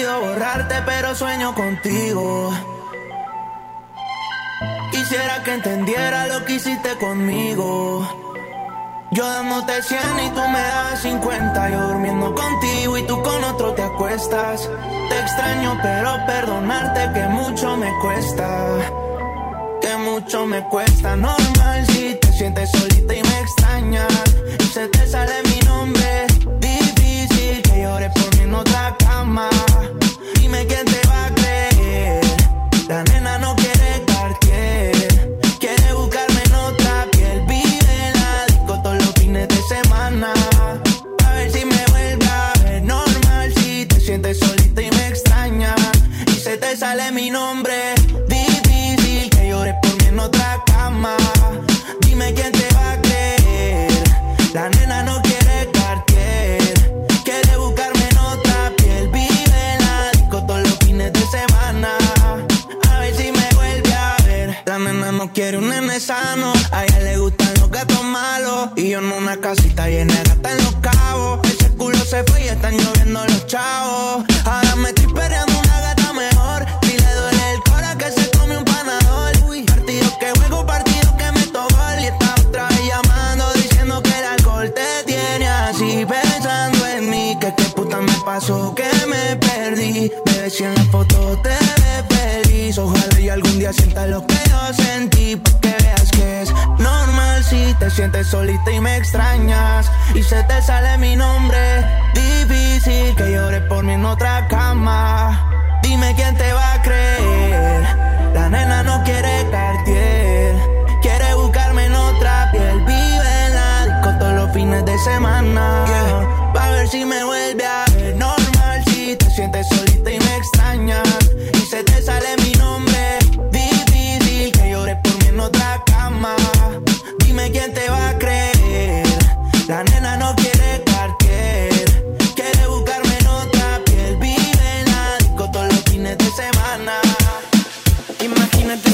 borrarte, pero sueño contigo. Quisiera que entendiera lo que hiciste conmigo. Yo dándote 100 y tú me das 50. Yo durmiendo contigo y tú con otro te acuestas. Te extraño, pero perdonarte que mucho me cuesta. Que mucho me cuesta. Normal si te sientes solita y me extrañas. Y se te sale mi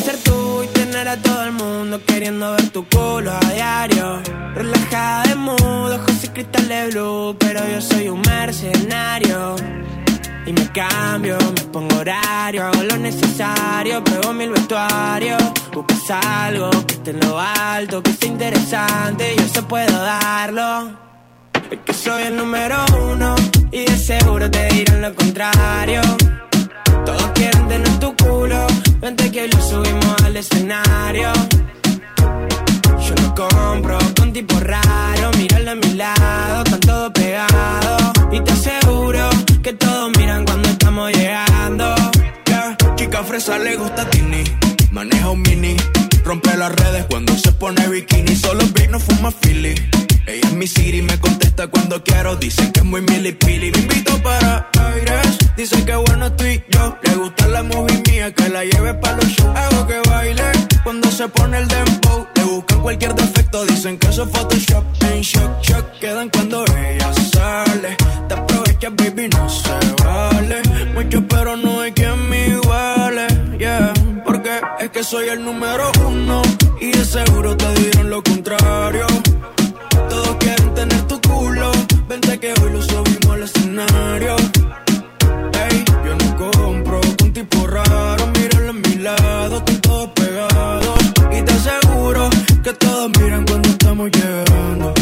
ser tú y tener a todo el mundo queriendo ver tu culo a diario. Relajada de mood, ojos y cristal de blue, pero yo soy un mercenario. Y me cambio, me pongo horario, hago lo necesario, pruebo mil vestuarios. Buscas algo que esté en lo alto, que sea interesante, yo eso puedo darlo. Es que soy el número uno y de seguro te dirán lo contrario. Todos quieren tener tu culo, vente que lo subimos al escenario. Yo no compro con tipo raro, míralo a mi lado, están todos pegados. Y te aseguro que todos miran cuando estamos llegando. Yeah, chica fresa le gusta Tini. Maneja un mini. Rompe las redes cuando se pone bikini. Solo no fuma Philly. Ella es mi Siri, me contesta cuando quiero. Dicen que es muy milipili. Me invito para aires. Dicen que bueno estoy yo. Le gusta la movie mía, que la lleve para los shows. Hago que baile cuando se pone el dembow. Le buscan cualquier defecto. Dicen que eso es Photoshop. En shock, shock quedan cuando ella sale. Te aprovechas, baby, no se vale. Mucho, pero no hay quien me iguale. Yeah, porque es que soy el número uno. Y de seguro te dirán lo contrario. Todos quieren tener tu culo. Vente que hoy lo subimos al escenario. Ey, yo no compro con tipo raro. Míralo a mi lado, están todos pegados. Y te aseguro que todos miran cuando estamos llegando.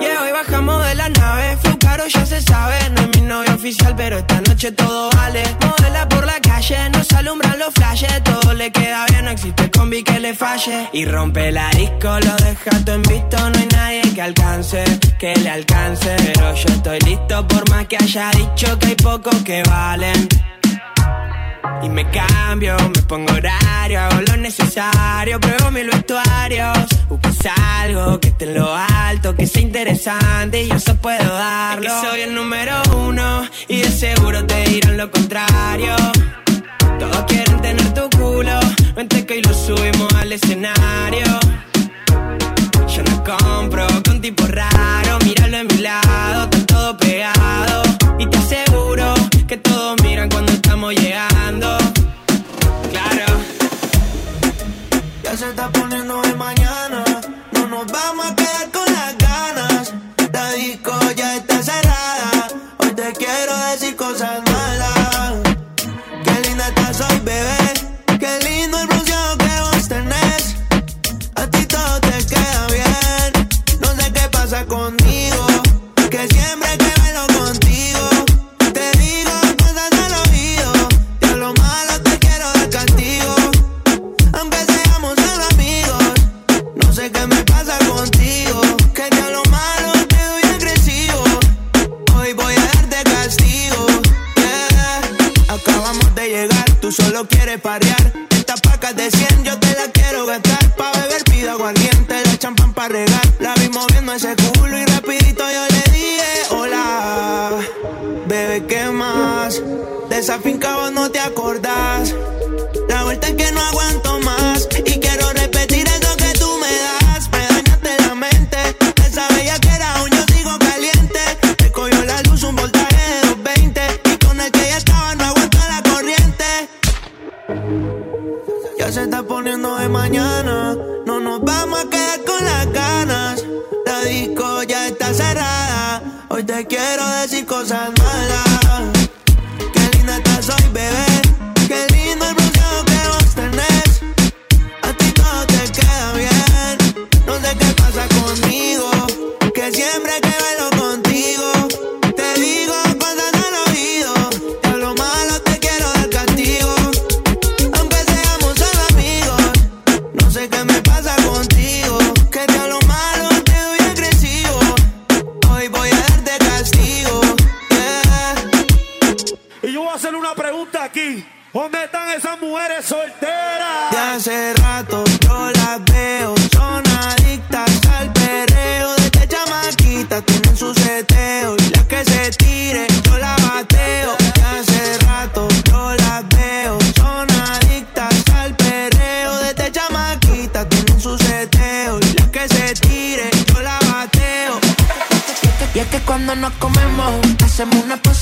Yeah, hoy bajamos de la nave, Flow caro ya se sabe, novia oficial, pero esta noche todo vale. Modela por la calle, nos alumbran los flashes, todo le queda bien, no existe combi que le falle. Y rompe la disco, lo deja todo en visto, no hay nadie que alcance, que le alcance. Pero yo estoy listo por más que haya dicho que hay pocos que valen. Y me cambio, me pongo horario, hago lo necesario, pruebo mil vestuarios. Buscas algo que esté en lo alto, que sea interesante y yo eso puedo darlo. Es que soy el número uno y de seguro te dirán lo contrario. Todos quieren tener tu culo, vente que hoy lo subimos al escenario. Yo no compro con tipo raro, míralo a mi lado, están todo pegado. Y te aseguro que todos miran cuando estamos llegando. Claro. Ya se está poniendo de mañana. No nos vamos a quedar con las ganas. La disco ya está cerrada.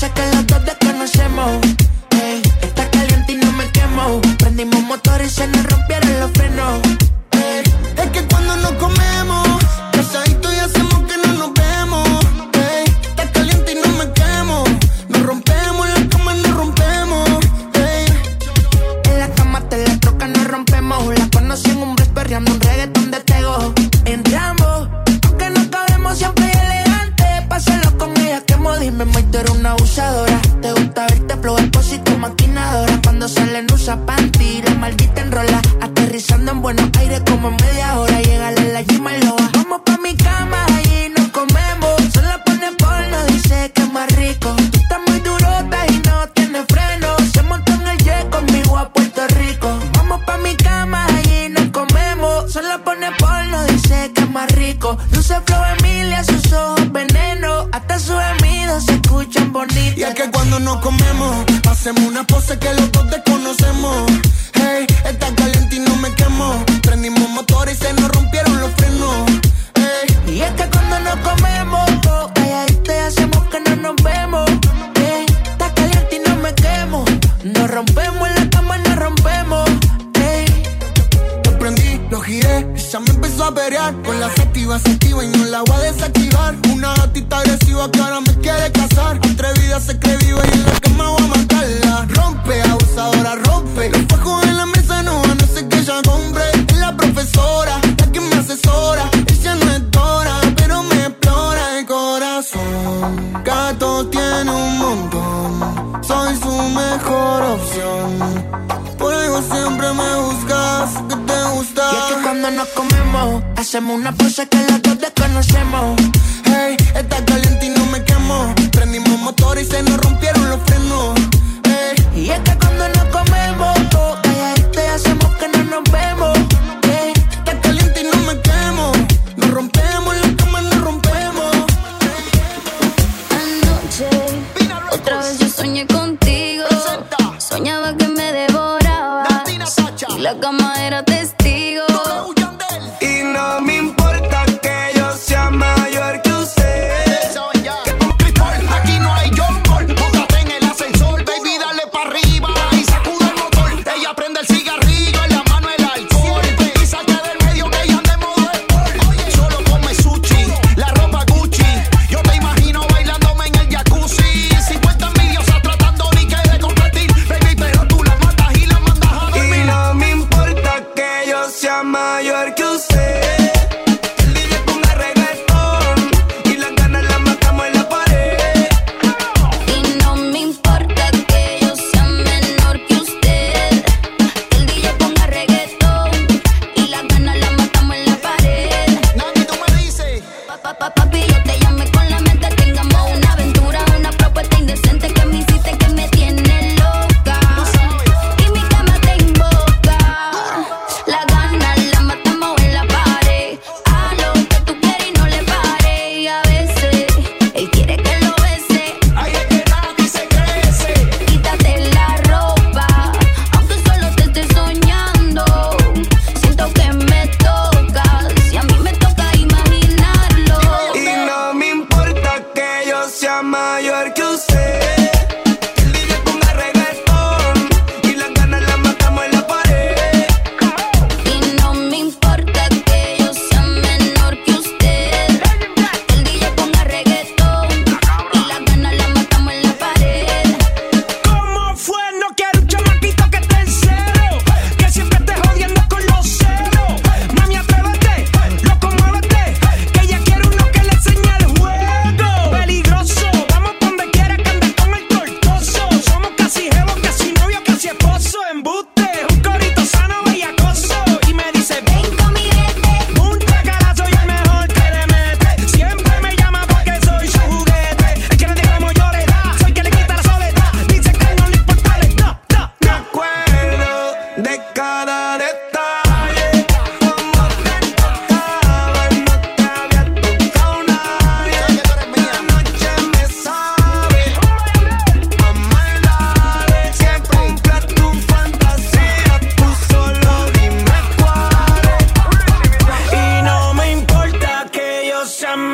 que los dos desconocemos. Hey, está caliente y no me quemo. Prendimos motores y se nos rompieron los.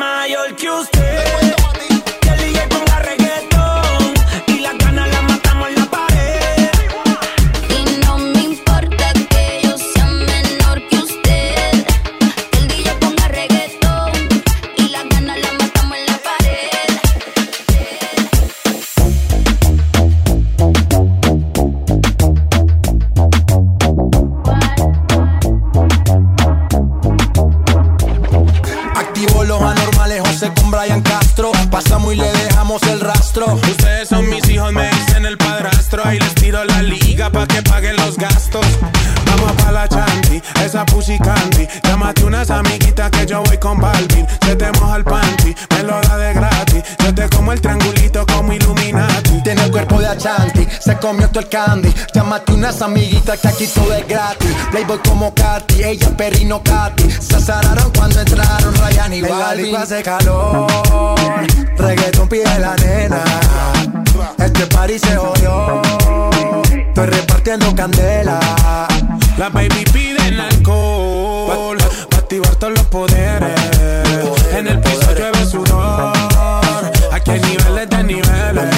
mayor que usted. Comió todo el candy. Llámate unas amiguitas que aquí todo es gratis. Playboy como Katy, ella perrino Katy. Se azararon cuando entraron Ryan y Balvin. hace calor, reggaeton pide la nena. Este party se jodió, estoy repartiendo candela. La baby piden alcohol, para activar todos los poderes. En el piso llueve sudor, aquí hay niveles de niveles.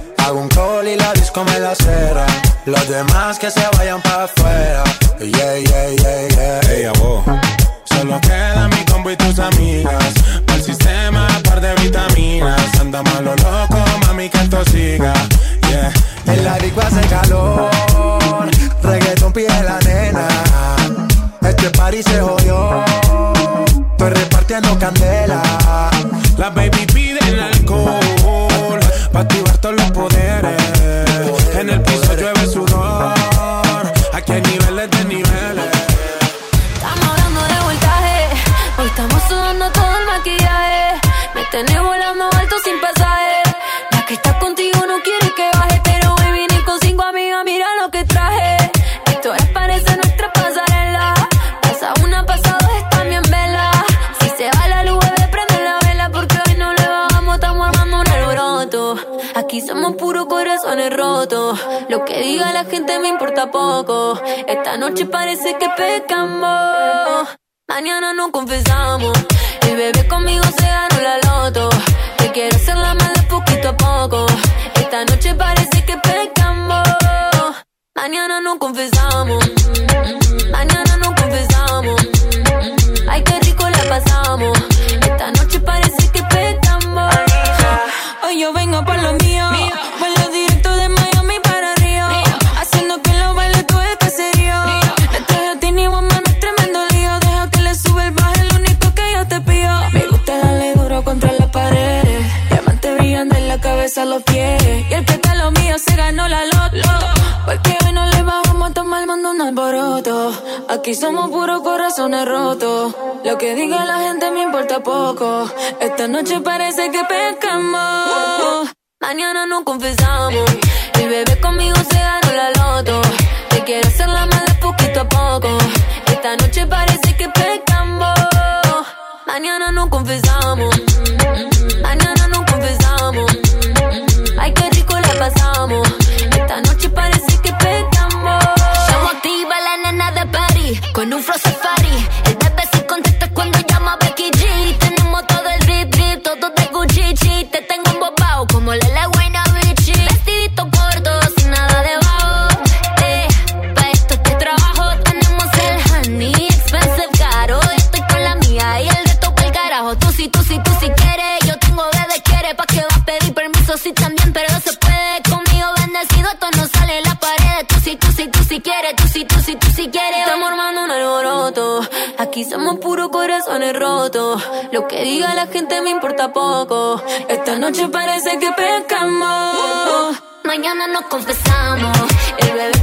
Hago un call y la disco me la cera. Los demás que se vayan para afuera. Yeah, yeah, yeah, yeah. Hey, vos. Solo queda mi combo y tus amigas. Para el sistema, par de vitaminas. Anda malo loco, mami, que esto siga. Yeah. En la disco hace calor. Reggaeton pide la nena. Este party se jodió. Estoy repartiendo candela. La baby todos los poderes. En el piso diga la gente me importa poco. Esta noche parece que pecamos. Mañana no confesamos. El bebé conmigo se ganó la loto. Te quiero hacer la mala poquito a poco. Esta noche parece que pecamos. Mañana no confesamos. Mañana no confesamos. Ay, qué rico la pasamos. Esta noche parece que pecamos. Hoy yo vengo por lo los pies. Y el que está lo mío se ganó la loto. Porque hoy no le bajamos a tomar mando un alboroto. Aquí somos puros corazones rotos. Lo que diga la gente me importa poco. Esta noche parece que pescamos. Mañana no confesamos. El bebé conmigo se ganó la loto. Te quiero hacer la mala poquito a poco. Esta noche parece que pecamos. Mañana no confesamos. Noche parece que pecamos. Somos activa la nena de Party con un flow safari. El bebé se contesta cuando llama Becky G. Tenemos todo el drip drip, todo de Gucci. Te tengo embobado como la buena bichi. Vestidito corto, sin nada debajo. Eh, pa' esto te trabajo. Tenemos el honey, expensive caro. Estoy con la mía y el resto pa'l carajo. Tú sí, tú sí, tú sí quieres. Yo tengo bebé quiere pa' que va a pedir permiso. Sí también, pared. Tú sí, tú sí quieres. Tú sí, tú sí, tú sí quieres. Estamos armando un alboroto. Aquí somos puros corazones rotos. Lo que diga la gente me importa poco. Esta noche parece que pescamos. Mañana nos confesamos. El bebé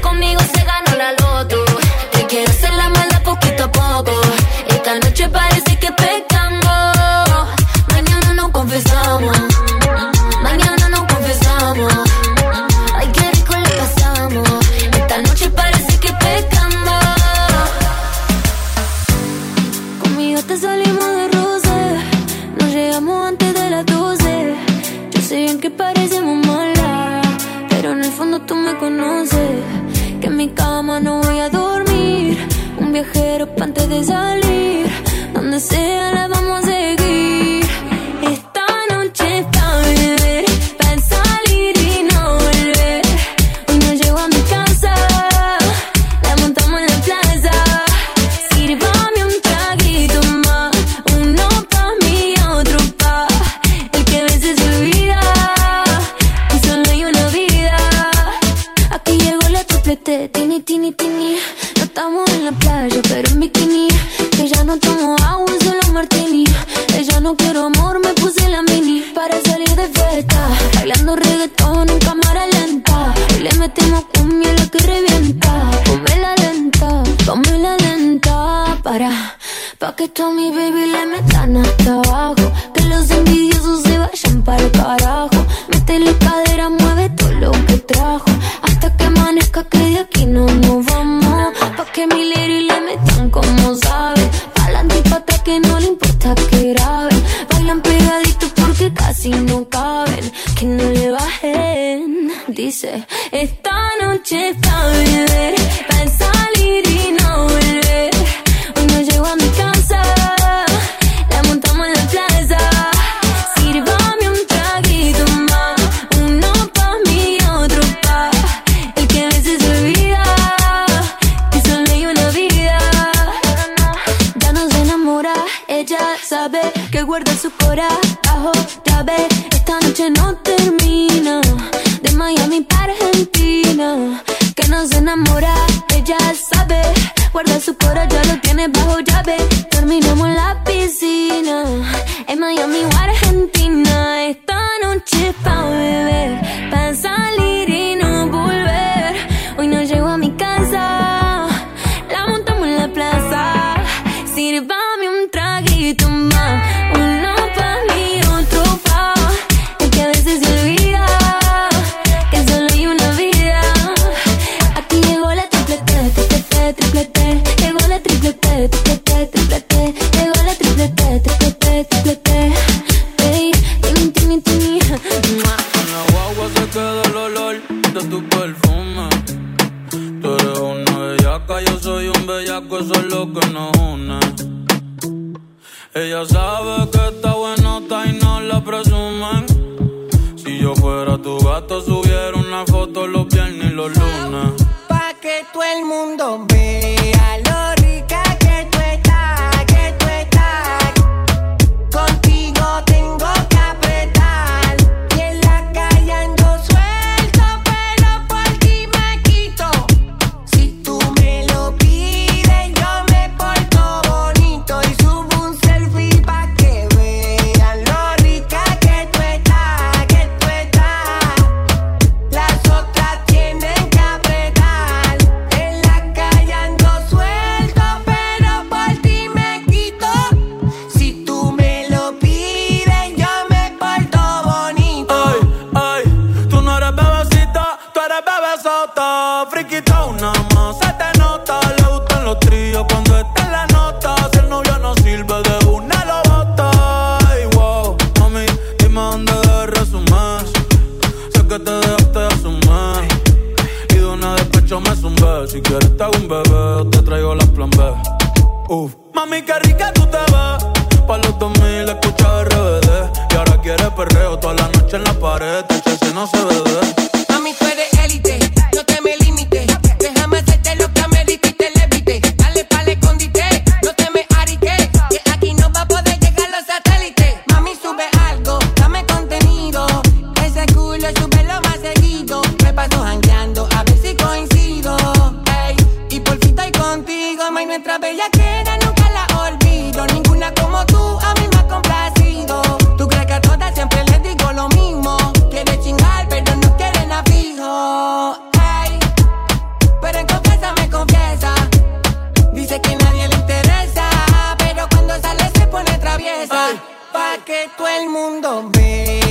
my que todo el mundo vea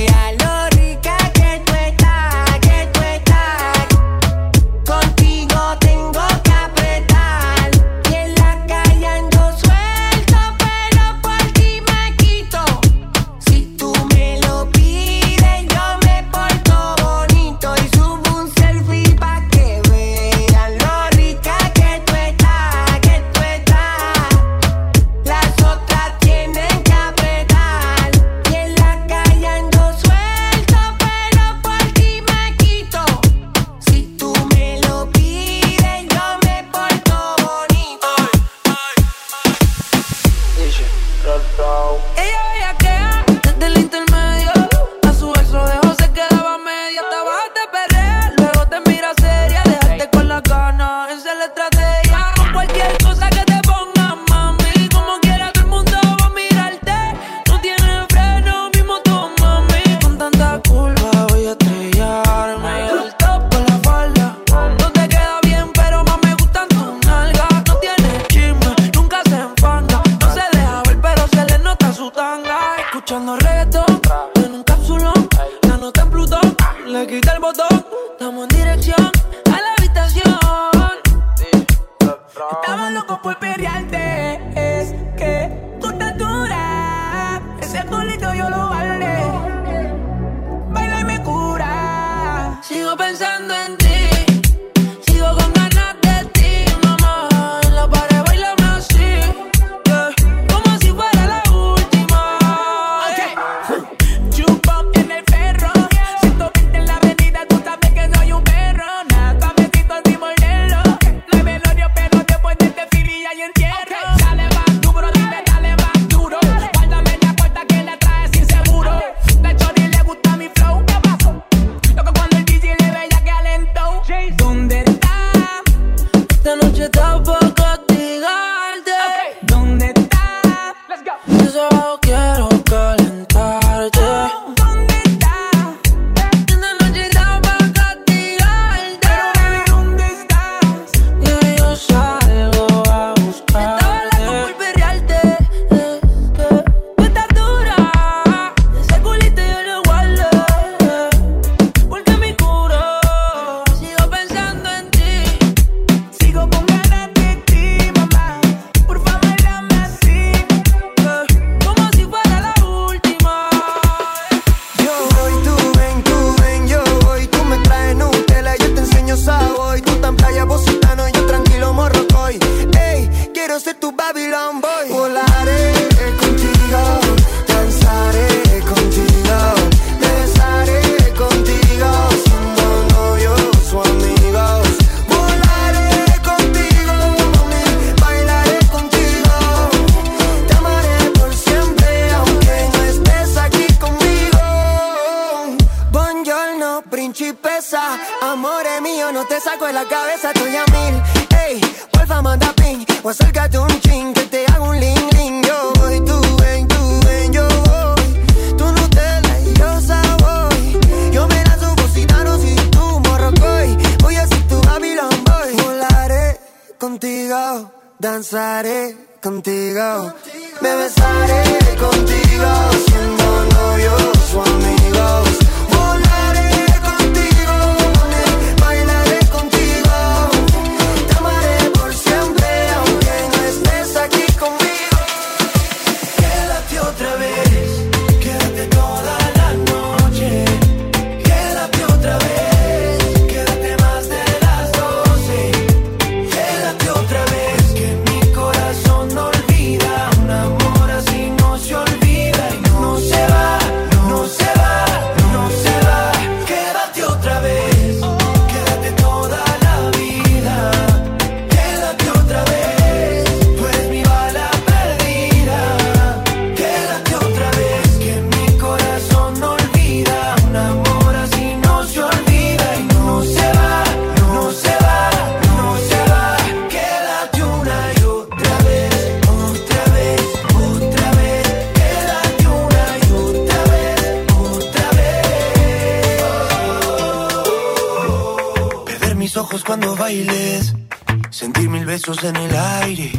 Sentir mil besos en el aire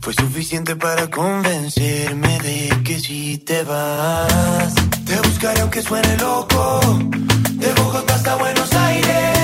fue suficiente para convencerme de que si te vas, te buscaré aunque suene loco, de Bogotá hasta Buenos Aires.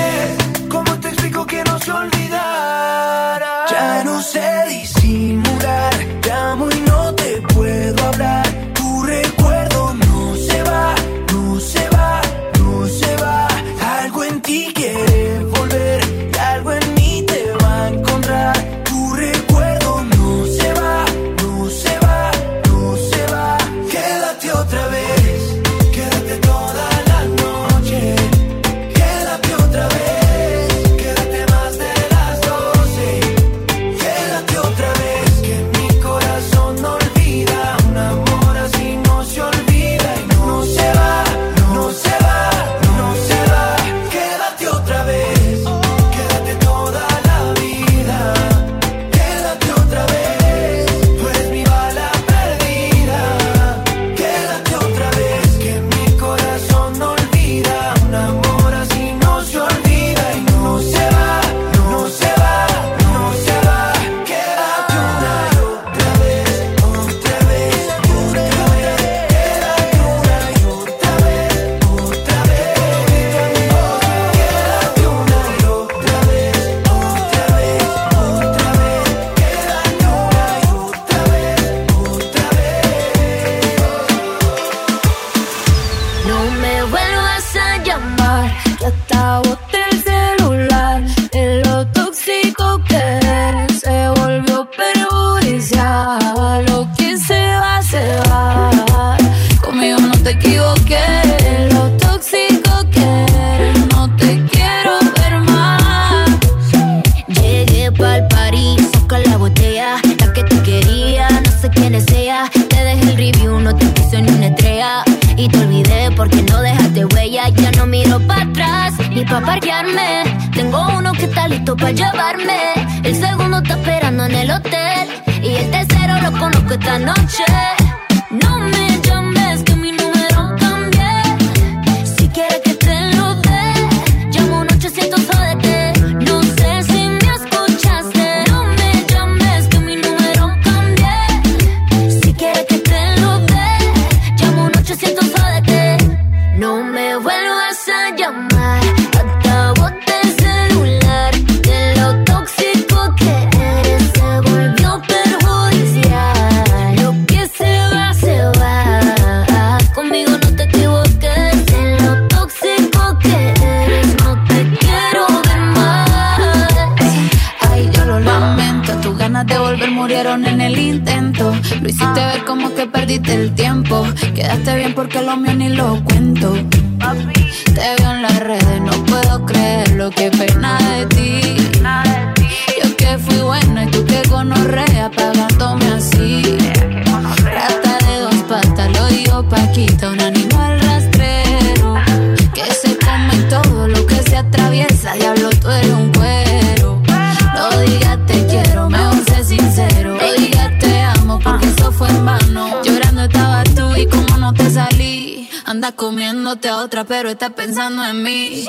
Pero estás pensando en mí.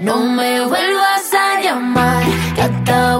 No me vuelvas a llamar, que hasta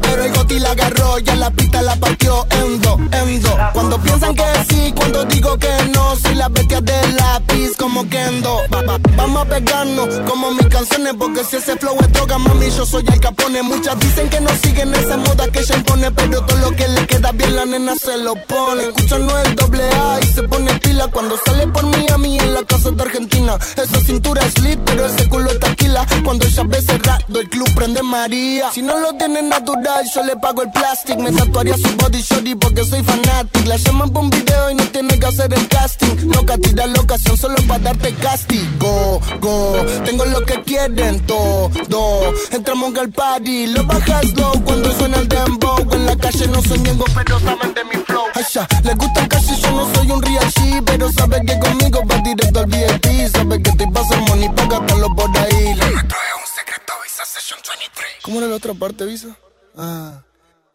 pero el goti la agarró. Ya la pista la partió en dos, en dos. Cuando piensan que sí, cuando digo que no. Soy la bestia del lápiz, como Kendo. Va- va- Vamos a pegarnos como mis canciones, porque si ese flow es droga, mami, yo soy el capone. Muchas dicen que no siguen esa moda que ella impone, pero todo lo que le queda bien la nena se lo pone. Escuchan no el doble A y se pone pila cuando sale por Miami en la casa de Argentina. Esa cintura es lit, pero ese culo es taquila. Cuando ella ve cerrado, el club prende María. Si no lo tiene natural, yo le pago el plástico. Me tatuaría su body shorty porque soy fanático. Llaman por un video y no tiene que hacer el casting. Loca, tira la ocasión solo para darte castigo. Go, tengo lo que quieren todo. Entramos al party, lo bajas low cuando suena el dembow. En la calle no soy ñengo, pero saben de mi flow. Ya, les gusta casi, yo no soy un real G, pero sabe que conmigo va directo al VIP. Sabe que estoy pasando money pa' gastarlo por ahí. Nuestro es un secreto, Visa Session 23. ¿Cómo era la otra parte, Visa? Ah.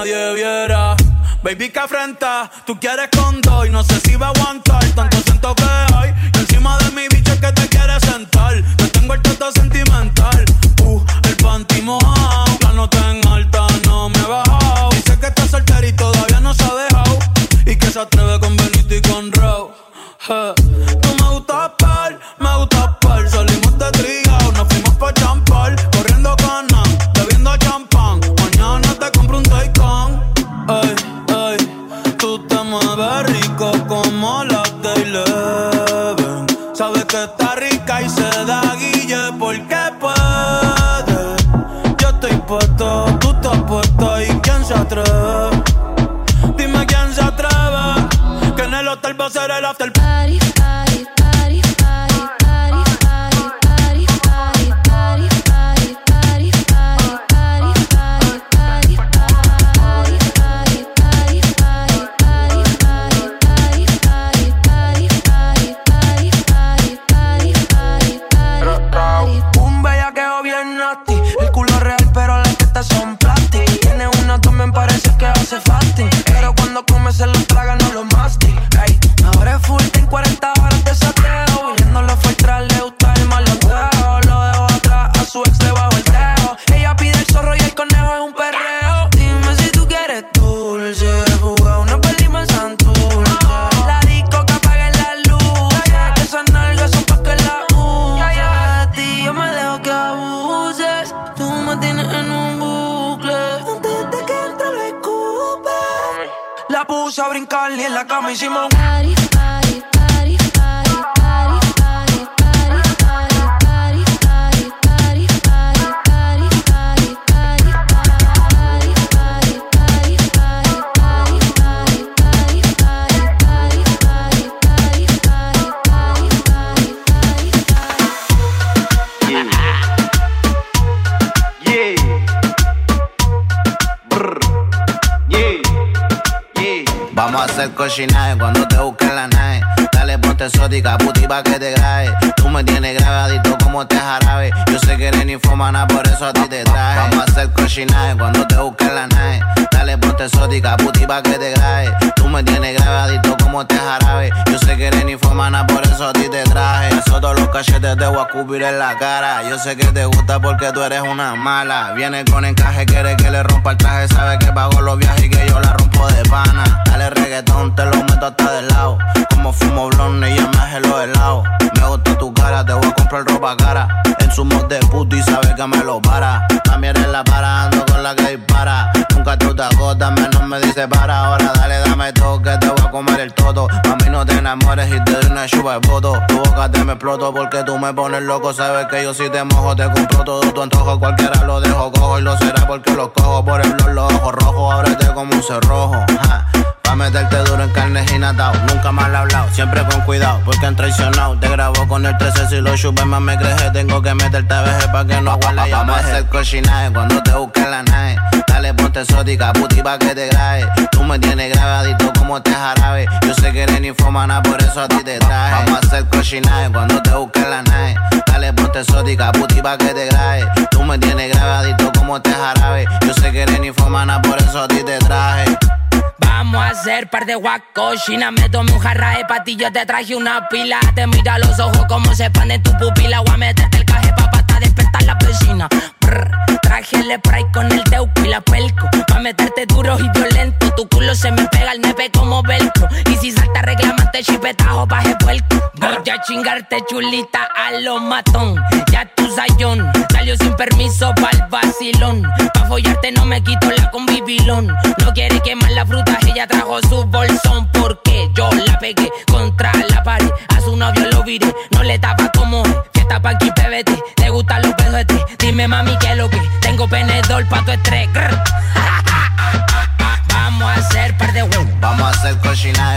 Nadie viera. Baby, que afrenta, tú quieres con dos y no sé si va a aguantar tanto siento que hay. Y encima de mi bicho que te quiere sentar. Me tengo el todo sentimental. Uh, el panty mojado, la nota en alta no me he bajado. Dice que está soltero y todavía no se ha dejado. Y que se atreve con Benito y con. Tú la cama hicimos hacer cochinada cuando te Ponte exótica, puti pa' que te grabe. Tú me tienes grabadito como te jarabe. Yo sé que eres ninfomana, por eso a ti te traje. Vamos a hacer cochinaje cuando te busquen la nave. Dale, ponte exótica, puti pa' que te grabe. Tú me tienes grabadito como te jarabe. Yo sé que eres ninfomana, por eso a ti te traje. Eso todos los cachetes te voy a cubrir en la cara. Yo sé que te gusta porque tú eres una mala. Viene con encaje, quiere que le rompa el traje. Sabe que pago los viajes y que yo la rompo de pana. Dale reggaetón, te lo meto hasta del lado. Como fumo blonde ya me hace los helados. Me gusta tu cara, te voy a comprar ropa cara. En su mod de puto y sabe que me lo para. También eres la para, ando con la que dispara. Nunca tú te agotas, menos me dice para. Ahora dale, dame toque, te voy a comer el todo. A mí no te enamores y te doy una chupa de voto. Tu boca te me exploto porque tú me pones loco. Sabes que yo si te mojo, te compro todo tu antojo. Cualquiera lo dejo cojo y lo será porque lo cojo. Por el blog, los ojos rojos, ábrete como un cerrojo. Pa' meterte duro en carne y natao. Nunca mal hablado, siempre con cuidado, porque han traicionado. Te grabo con el 13 si lo chupes más me creje. Tengo que meterte a veje pa' que no huela y Vamos a hacer cochinaje cuando te busquen la nave. Dale, ponte exótica, puti pa' que te grabe. Tú me tienes grabadito como te jarabe. Yo sé que eres ninfomana, por eso a ti te traje. Vamos a hacer cochinaje cuando te busquen la nave. Dale, ponte exótica, puti pa' que te grabe. Tú me tienes grabadito como te jarabe. Yo sé que eres ninfomana, por eso a ti te traje. Vamos a hacer par de guacochina. Me tomé un jarra de patillo, te traje una pila. Te mira los ojos como se expanden tu pupila. Voy a meterte el caje pa' hasta despertar la vecina. Traje el spray con el teuco y la pelco. Pa' meterte duro y violento. Tu culo se me pega al nepe como velcro. Y si salta, reclamante chipetajo, baje puerco. Voy a chingarte chulita a lo matón. Ya tu sayón salió sin permiso pa'l vacilón. Pa' follarte no me quito la convivilón. No quiere quemar la fruta, ella trajo su bolsón. Porque yo la pegué contra la pared. A su novio lo viré, no le tapa como gusta Panky PBT, te gustan los pedos de ti. Dime mami que lo que tengo penedor pa' tu estrés.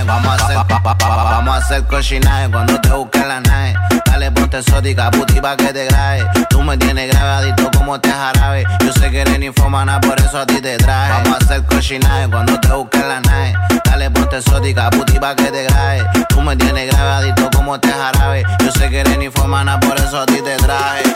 vamos a hacer pa, cuando te busque la nave. Dale ponte exótica, puti pa' que te grabe. Tú me tienes grabadito como te jarabe. Yo sé que eres ninfomana, por eso a ti te traje. Vamos a hacer cochinaje cuando te busque la nave. Dale ponte exótica, puti pa' que te grabe. Tú me tienes grabadito como te jarabe. Yo sé que eres ninfomana, por eso a ti te traje.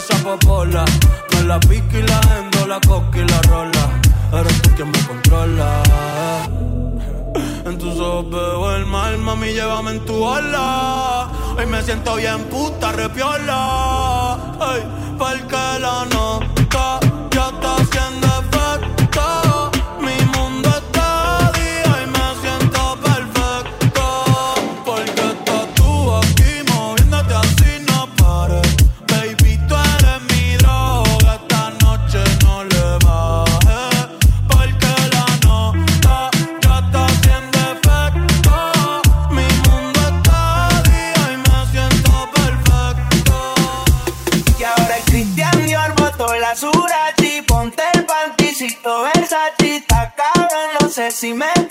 esa popola. Me la pico y la endo, la coca y la rola. Eres tú quien me controla. En tus ojos veo el mal, mami, llévame en tu ala. Hoy me siento bien puta, repiola. Ay, porque la nota dime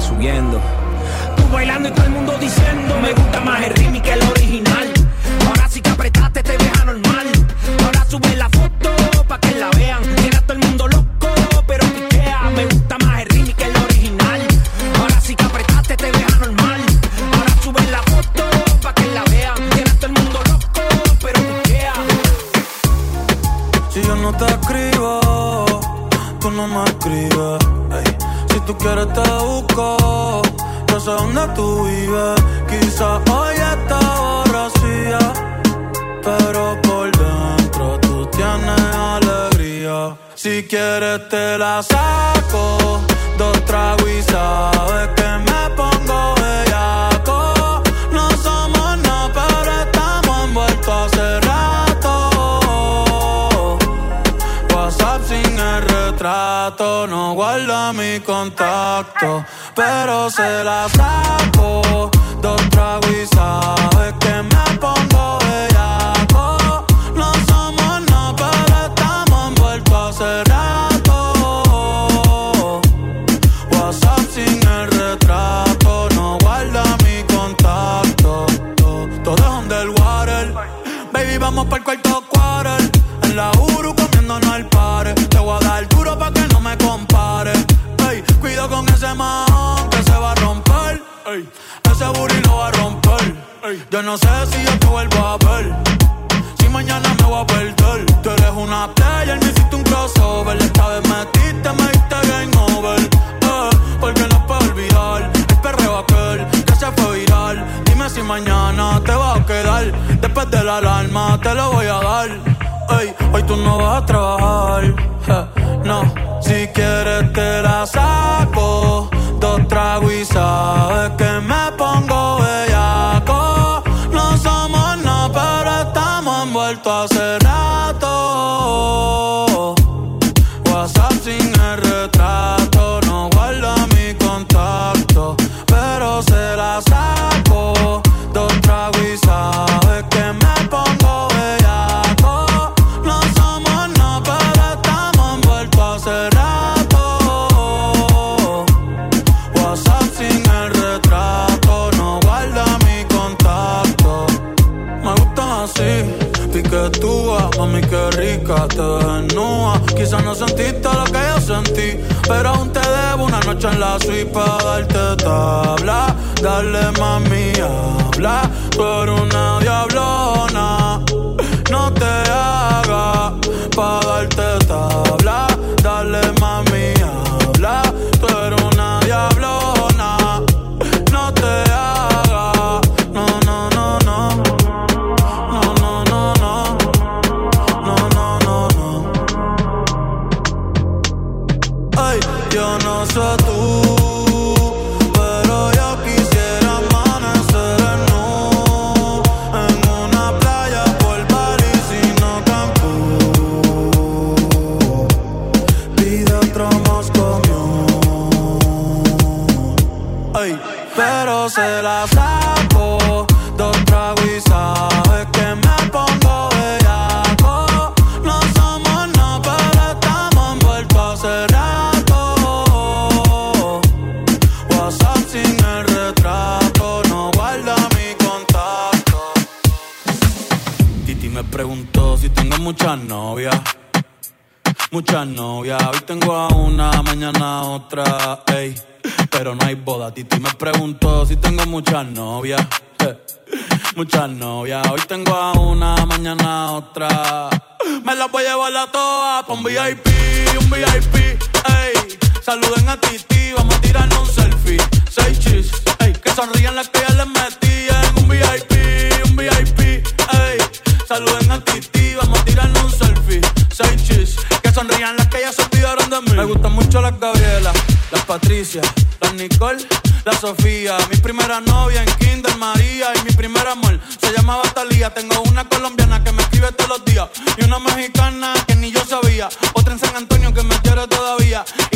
subiendo. Tú bailando y todo el mundo diciendo, me gusta más el que el original. se la sabe.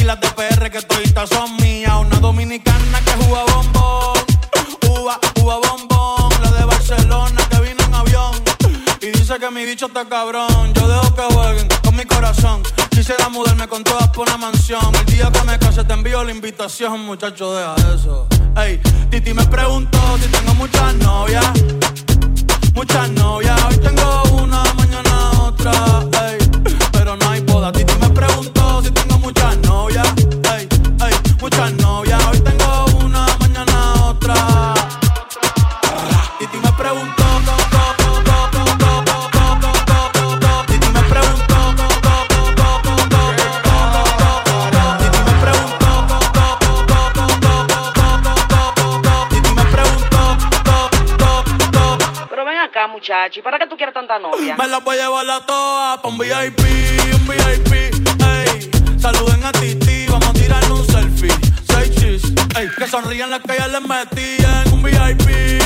las de PR que toditas son mías. Una dominicana que juega bombón, uva, uva bombón. La de Barcelona que vino en avión y dice que mi bicho está cabrón. Yo dejo que jueguen con mi corazón. Quisiera mudarme con todas por una mansión. El día que me case te envío la invitación, muchacho, deja eso. Ey, Titi me preguntó si tengo muchas novias. Muchas novias, hoy tengo una, mañana otra. Ey, pero no hay boda. Titi me preguntó si tengo muchas novias, ey, ey, muchas novias. Hoy tengo una, mañana otra. Titi me preguntó, Titi me preguntó, Titi me preguntó, Titi me preguntó. Pero ven acá, para qué tú quieres tanta novia? Me la voy a llevar la toa un VIP, un VIP. sonrían las que ya les metían. Un VIP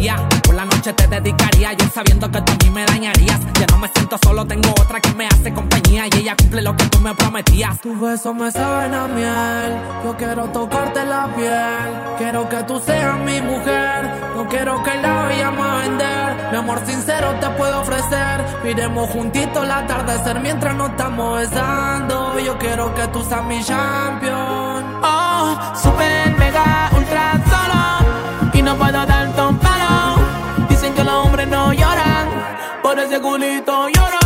día. Por la noche te dedicaría, yo sabiendo que tú a mí me dañarías. Ya no me siento solo, tengo otra que me hace compañía y ella cumple lo que tú me prometías. Tus besos me saben a miel, yo quiero tocarte la piel. Quiero que tú seas mi mujer, no quiero que la vayamos a vender. Mi amor sincero te puedo ofrecer, miremos juntitos el atardecer mientras nos estamos besando. Yo quiero que tú seas mi champion. Oh, super mega ultra solo y no puedo por ese culito lloro.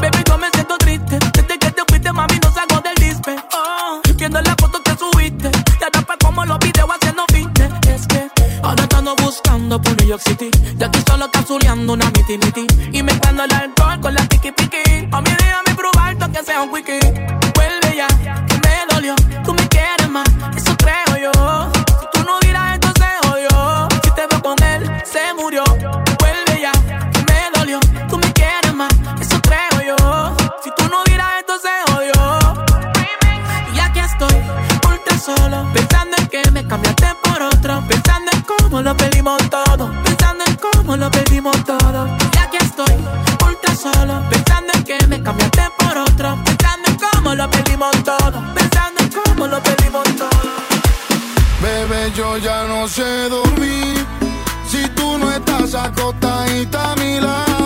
Baby, yo me siento triste. Desde que te fuiste, mami, no salgo del dispe. Oh, viendo la foto que subiste. Te atrapa como los videos haciendo finte. Es que ahora estando buscando por New York City. Ya aquí solo cazuleando una miti-miti. Y mezclando el alcohol con la tiki-piki. A mí déjame probar, que sea un wiki. ya no sé dormir. Si tú no estás acostadita a mi lado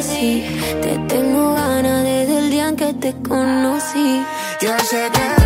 Te tengo ganas desde el día en que te conocí. Yo sé que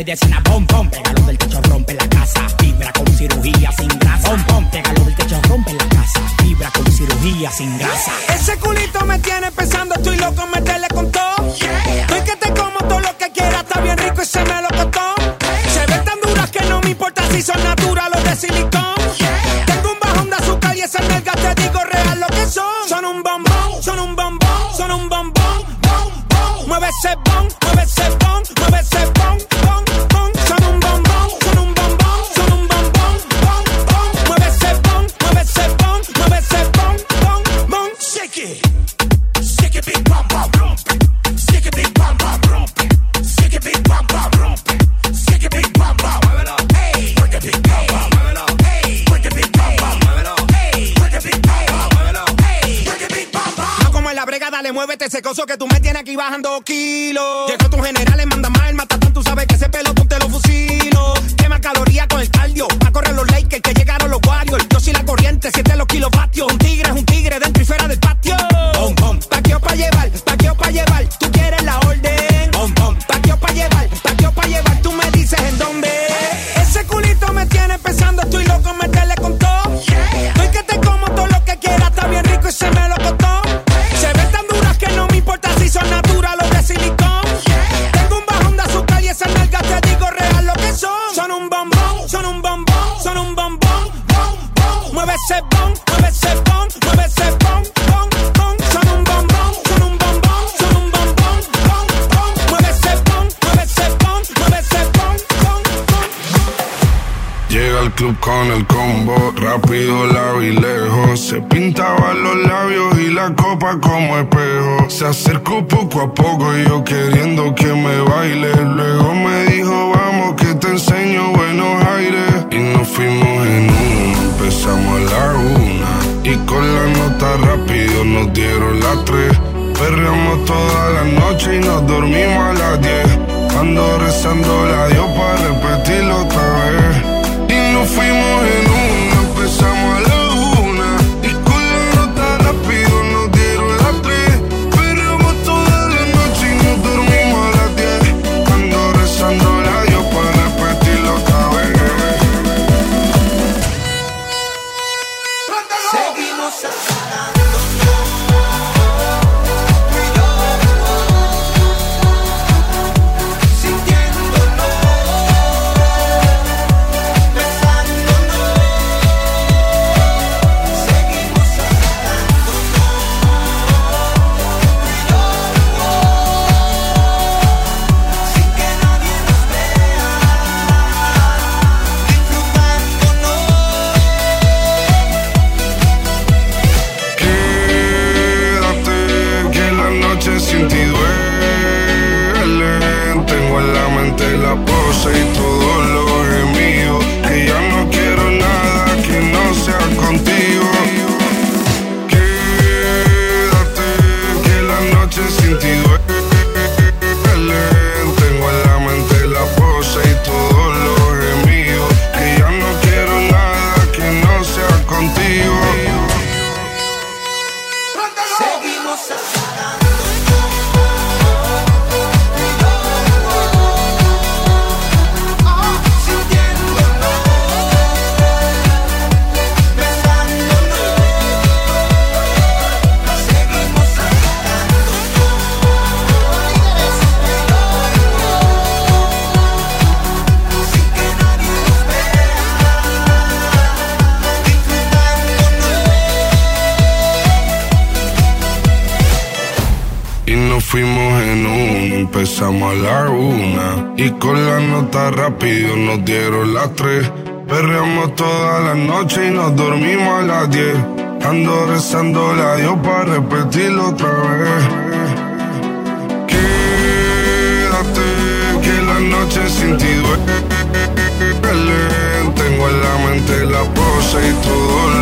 know that's not brega, dale, muévete ese coso que tú me tienes aquí bajando kilos. Llegó tu general, manda mal, matatán, tú sabes que ese pelotón te lo fusilo. Quema calorías con el cardio, a correr los Lakers que llegaron los Warriors. Yo soy la corriente, siete los kilovatios. Un tigre es un tigre dentro y fuera del patio. Boom, boom. Pa' llevar, acerco poco a poco, yo queriendo que me baile. Luego me dijo, vamos, que te enseño buenos aires. Y nos fuimos en uno, empezamos a la una. Y con la nota rápido nos dieron las tres. Perreamos toda la noche y nos dormimos a las diez. Ando rezando la mata rápido, nos dieron las tres. Perreamos toda la noche y nos dormimos a las 10. Ando rezando la Dios para repetirlo otra vez. Quédate que la noche sin ti duele. Tengo en la mente la posa y todo